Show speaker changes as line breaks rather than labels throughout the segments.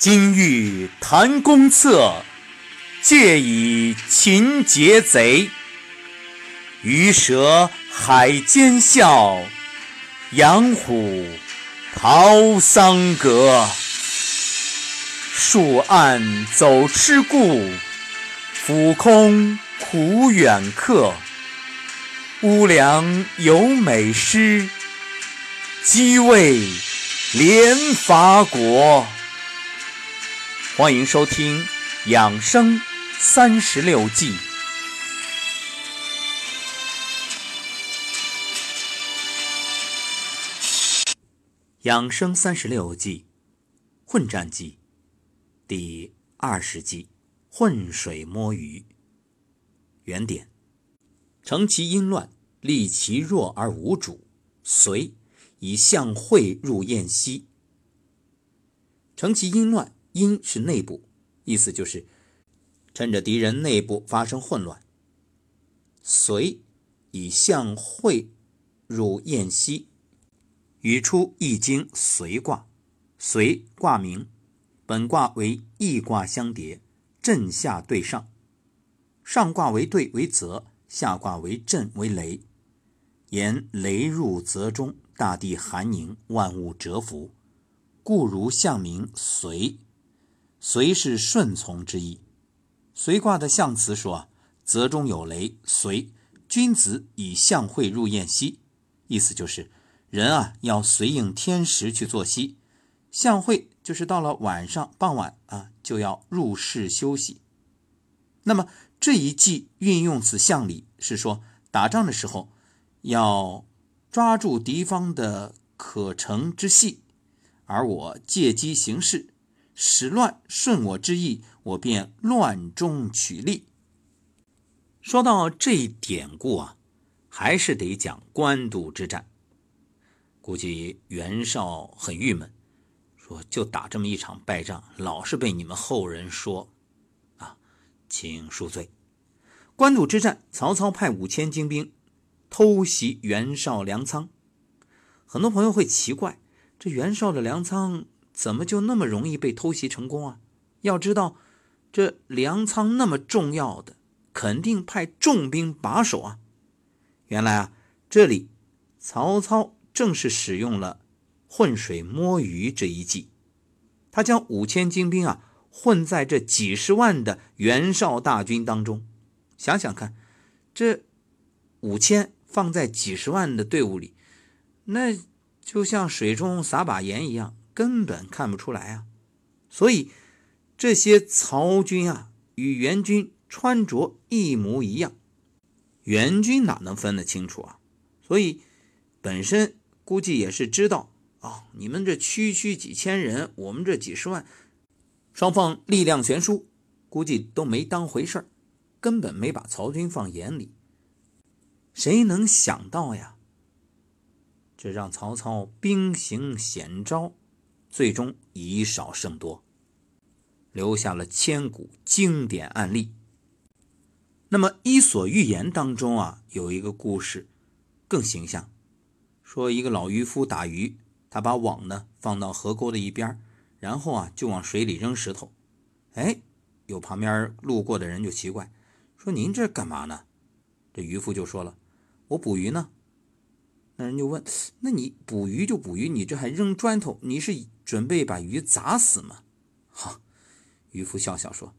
今欲谈公策，借以擒劫贼。鱼蛇海间笑，羊虎逃桑阁。树暗走痴故，俯空苦远客。屋梁有美诗，积为连伐国。欢迎收听《养生三十六计》。养生三十六计，混战计，第二十计：浑水摸鱼。原点：乘其阴乱，利其弱而无主，遂以相会入燕西。乘其阴乱。阴是内部，意思就是趁着敌人内部发生混乱，随以象会入燕西，语出《易经》随卦，随卦名，本卦为易卦相叠，震下对上，上卦为兑为泽，下卦为震为雷，言雷入泽中，大地寒凝，万物蛰伏，故如象名随。随是顺从之意。随卦的象辞说：“泽中有雷，随君子以象会入宴息。”意思就是人啊要随应天时去作息。象会就是到了晚上傍晚啊就要入室休息。那么这一计运用此象理，是说打仗的时候要抓住敌方的可乘之隙，而我借机行事。使乱顺我之意，我便乱中取利。说到这一典故啊，还是得讲官渡之战。估计袁绍很郁闷，说就打这么一场败仗，老是被你们后人说，啊，请恕罪。官渡之战，曹操派五千精兵偷袭袁绍粮仓。很多朋友会奇怪，这袁绍的粮仓。怎么就那么容易被偷袭成功啊？要知道，这粮仓那么重要的，肯定派重兵把守啊。原来啊，这里曹操正是使用了浑水摸鱼这一计，他将五千精兵啊混在这几十万的袁绍大军当中。想想看，这五千放在几十万的队伍里，那就像水中撒把盐一样。根本看不出来啊！所以这些曹军啊，与袁军穿着一模一样，袁军哪能分得清楚啊？所以本身估计也是知道啊，你们这区区几千人，我们这几十万，双方力量悬殊，估计都没当回事儿，根本没把曹军放眼里。谁能想到呀？这让曹操兵行险招。最终以少胜多，留下了千古经典案例。那么《伊索寓言》当中啊，有一个故事更形象，说一个老渔夫打鱼，他把网呢放到河沟的一边，然后啊就往水里扔石头。哎，有旁边路过的人就奇怪，说：“您这干嘛呢？”这渔夫就说了：“我捕鱼呢。”那人就问：“那你捕鱼就捕鱼，你这还扔砖头？你是准备把鱼砸死吗？”好，渔夫笑笑说：“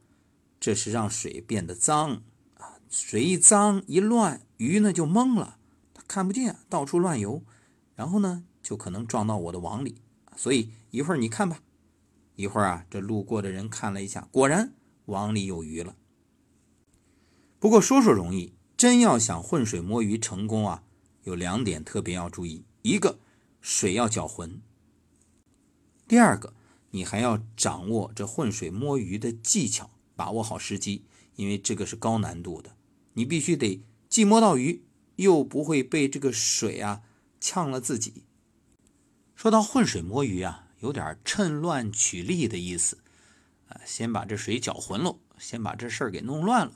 这是让水变得脏啊，水一脏一乱，鱼呢就懵了，它看不见，到处乱游，然后呢就可能撞到我的网里。所以一会儿你看吧。一会儿啊，这路过的人看了一下，果然网里有鱼了。不过说说容易，真要想浑水摸鱼成功啊！”有两点特别要注意：一个，水要搅浑；第二个，你还要掌握这浑水摸鱼的技巧，把握好时机，因为这个是高难度的。你必须得既摸到鱼，又不会被这个水啊呛了自己。说到浑水摸鱼啊，有点趁乱取利的意思啊，先把这水搅浑喽，先把这事儿给弄乱了。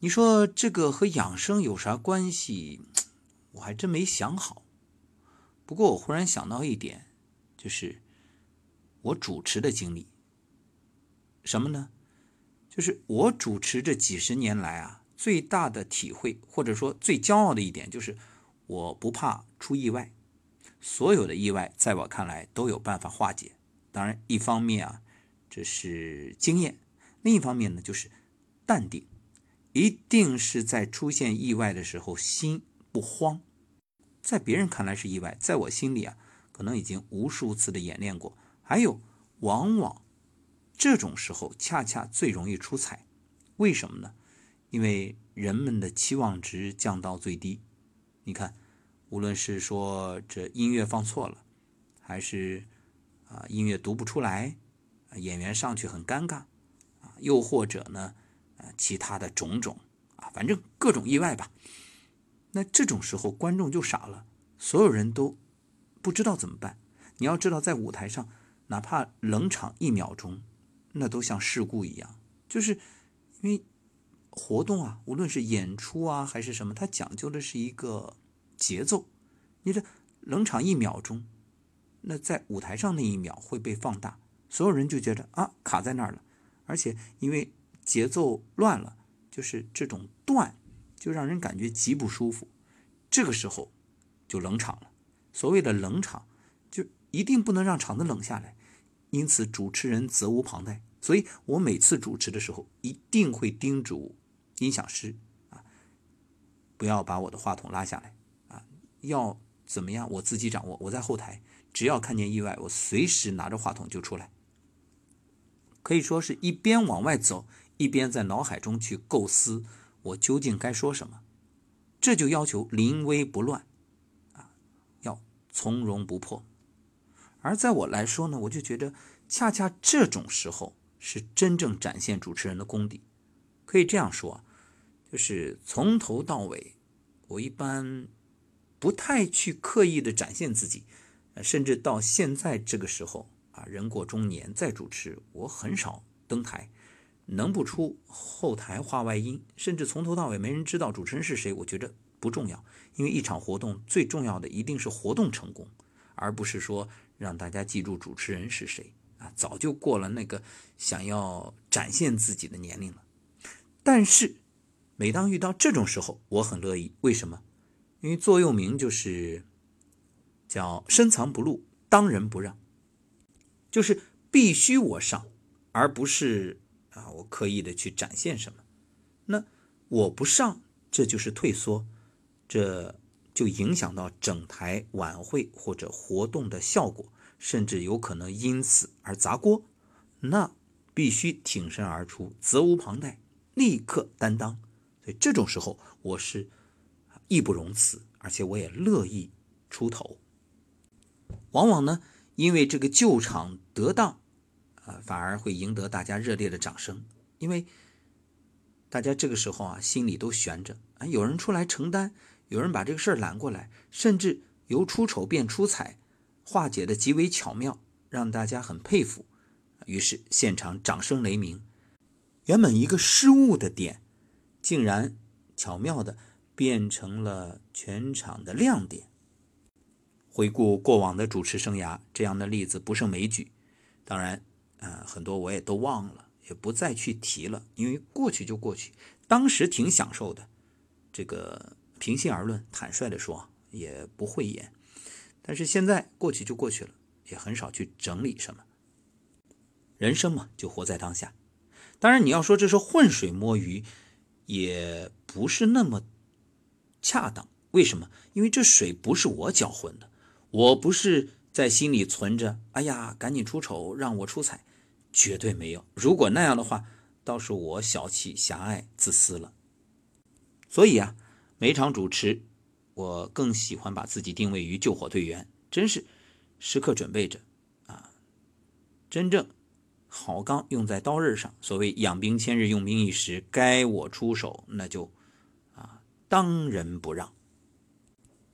你说这个和养生有啥关系？我还真没想好。不过我忽然想到一点，就是我主持的经历。什么呢？就是我主持这几十年来啊，最大的体会或者说最骄傲的一点，就是我不怕出意外，所有的意外在我看来都有办法化解。当然，一方面啊，这是经验；另一方面呢，就是淡定，一定是在出现意外的时候心不慌。在别人看来是意外，在我心里啊，可能已经无数次的演练过。还有，往往这种时候恰恰最容易出彩。为什么呢？因为人们的期望值降到最低。你看，无论是说这音乐放错了，还是啊音乐读不出来，演员上去很尴尬，啊，又或者呢，啊其他的种种啊，反正各种意外吧。那这种时候，观众就傻了，所有人都不知道怎么办。你要知道，在舞台上，哪怕冷场一秒钟，那都像事故一样。就是因为活动啊，无论是演出啊还是什么，它讲究的是一个节奏。你这冷场一秒钟，那在舞台上那一秒会被放大，所有人就觉得啊卡在那儿了。而且因为节奏乱了，就是这种断。就让人感觉极不舒服，这个时候就冷场了。所谓的冷场，就一定不能让场子冷下来。因此，主持人责无旁贷。所以我每次主持的时候，一定会叮嘱音响师啊，不要把我的话筒拉下来啊，要怎么样我自己掌握。我在后台，只要看见意外，我随时拿着话筒就出来。可以说是一边往外走，一边在脑海中去构思。我究竟该说什么？这就要求临危不乱，啊，要从容不迫。而在我来说呢，我就觉得恰恰这种时候是真正展现主持人的功底。可以这样说，就是从头到尾，我一般不太去刻意的展现自己，甚至到现在这个时候啊，人过中年再主持，我很少登台。能不出后台话外音，甚至从头到尾没人知道主持人是谁，我觉得不重要。因为一场活动最重要的一定是活动成功，而不是说让大家记住主持人是谁啊。早就过了那个想要展现自己的年龄了。但是每当遇到这种时候，我很乐意。为什么？因为座右铭就是叫“深藏不露，当仁不让”，就是必须我上，而不是。啊，我刻意的去展现什么，那我不上，这就是退缩，这就影响到整台晚会或者活动的效果，甚至有可能因此而砸锅。那必须挺身而出，责无旁贷，立刻担当。所以这种时候，我是义不容辞，而且我也乐意出头。往往呢，因为这个救场得当。啊，反而会赢得大家热烈的掌声，因为大家这个时候啊，心里都悬着啊，有人出来承担，有人把这个事儿揽过来，甚至由出丑变出彩，化解的极为巧妙，让大家很佩服。于是现场掌声雷鸣，原本一个失误的点，竟然巧妙的变成了全场的亮点。回顾过往的主持生涯，这样的例子不胜枚举。当然。啊，很多我也都忘了，也不再去提了，因为过去就过去。当时挺享受的，这个平心而论，坦率的说，也不会演。但是现在过去就过去了，也很少去整理什么。人生嘛，就活在当下。当然，你要说这是浑水摸鱼，也不是那么恰当。为什么？因为这水不是我搅浑的，我不是。在心里存着，哎呀，赶紧出丑，让我出彩，绝对没有。如果那样的话，倒是我小气、狭隘、自私了。所以啊，每场主持，我更喜欢把自己定位于救火队员，真是时刻准备着啊，真正好钢用在刀刃上。所谓养兵千日，用兵一时，该我出手，那就啊，当仁不让。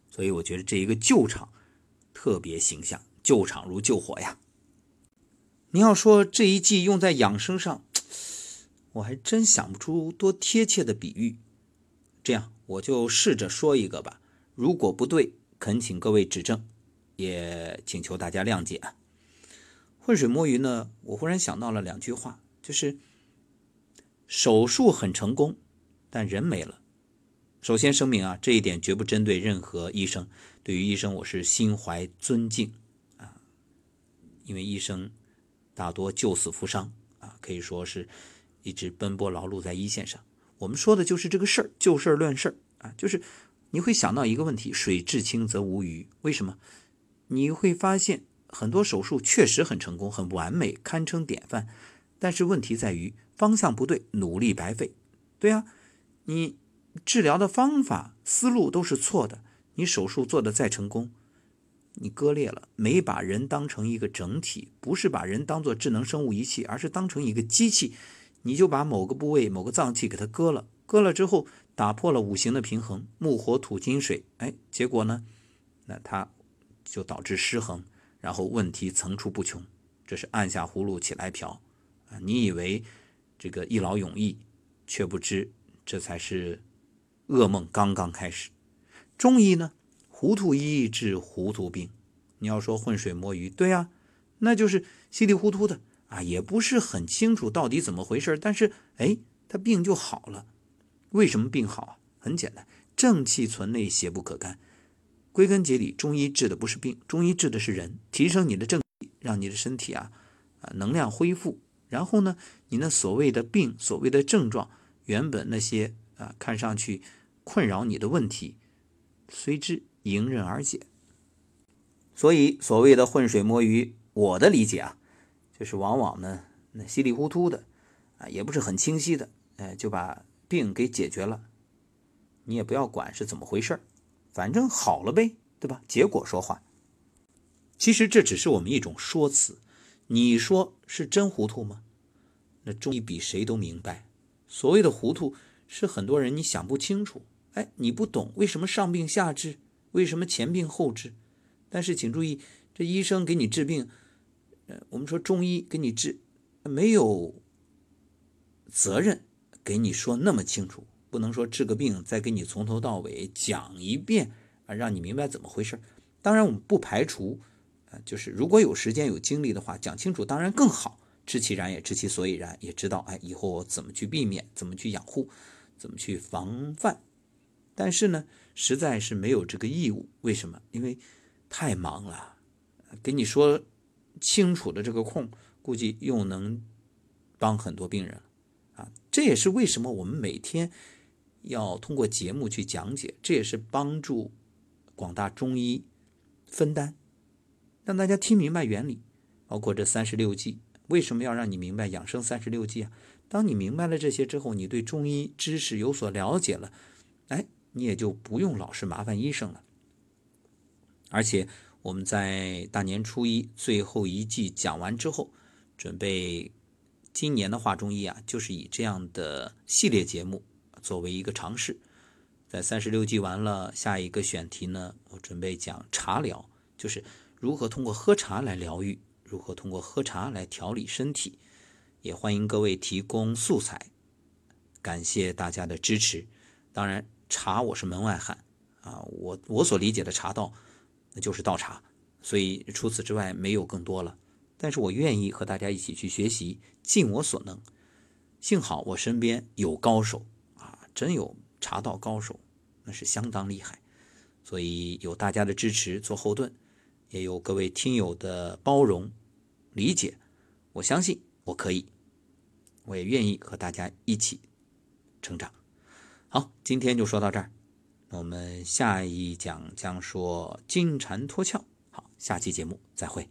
所以我觉得这一个救场。特别形象，救场如救火呀！你要说这一季用在养生上，我还真想不出多贴切的比喻。这样，我就试着说一个吧。如果不对，恳请各位指正，也请求大家谅解。浑水摸鱼呢，我忽然想到了两句话，就是手术很成功，但人没了。首先声明啊，这一点绝不针对任何医生，对于医生我是心怀尊敬啊，因为医生大多救死扶伤啊，可以说是一直奔波劳碌在一线上。我们说的就是这个事儿，就事儿论事儿啊，就是你会想到一个问题：水至清则无鱼。为什么？你会发现。很多手术确实很成功、很完美，堪称典范。但是问题在于方向不对，努力白费。对啊，你治疗的方法、思路都是错的。你手术做的再成功，你割裂了，没把人当成一个整体，不是把人当做智能生物仪器，而是当成一个机器。你就把某个部位、某个脏器给它割了，割了之后打破了五行的平衡，木、火、土、金、水，哎，结果呢，那它就导致失衡。然后问题层出不穷，这是按下葫芦起来瓢啊！你以为这个一劳永逸，却不知这才是噩梦刚刚开始。中医呢，糊涂医治糊涂病。你要说浑水摸鱼，对呀，那就是稀里糊涂的啊，也不是很清楚到底怎么回事。但是哎，他病就好了。为什么病好啊？很简单，正气存内，邪不可干。归根结底，中医治的不是病，中医治的是人，提升你的正气，让你的身体啊，啊能量恢复。然后呢，你那所谓的病，所谓的症状，原本那些啊看上去困扰你的问题，随之迎刃而解。所以，所谓的浑水摸鱼，我的理解啊，就是往往呢，那稀里糊涂的啊，也不是很清晰的，哎，就把病给解决了。你也不要管是怎么回事儿。反正好了呗，对吧？结果说话。其实这只是我们一种说辞。你说是真糊涂吗？那中医比谁都明白。所谓的糊涂，是很多人你想不清楚。哎，你不懂为什么上病下治，为什么前病后治。但是请注意，这医生给你治病，呃，我们说中医给你治，没有责任给你说那么清楚。不能说治个病再给你从头到尾讲一遍啊，让你明白怎么回事。当然，我们不排除，啊，就是如果有时间有精力的话，讲清楚当然更好。知其然也，知其所以然，也知道哎，以后怎么去避免，怎么去养护，怎么去防范。但是呢，实在是没有这个义务。为什么？因为太忙了，给你说清楚的这个空，估计又能帮很多病人啊。这也是为什么我们每天。要通过节目去讲解，这也是帮助广大中医分担，让大家听明白原理。包括这三十六计，为什么要让你明白养生三十六计啊？当你明白了这些之后，你对中医知识有所了解了，哎，你也就不用老是麻烦医生了。而且我们在大年初一最后一季讲完之后，准备今年的话中医啊，就是以这样的系列节目。作为一个尝试，在三十六计完了，下一个选题呢，我准备讲茶疗，就是如何通过喝茶来疗愈，如何通过喝茶来调理身体。也欢迎各位提供素材，感谢大家的支持。当然，茶我是门外汉啊，我我所理解的茶道，那就是倒茶，所以除此之外没有更多了。但是我愿意和大家一起去学习，尽我所能。幸好我身边有高手啊。真有茶道高手，那是相当厉害，所以有大家的支持做后盾，也有各位听友的包容理解，我相信我可以，我也愿意和大家一起成长。好，今天就说到这儿，我们下一讲将说金蝉脱壳。好，下期节目再会。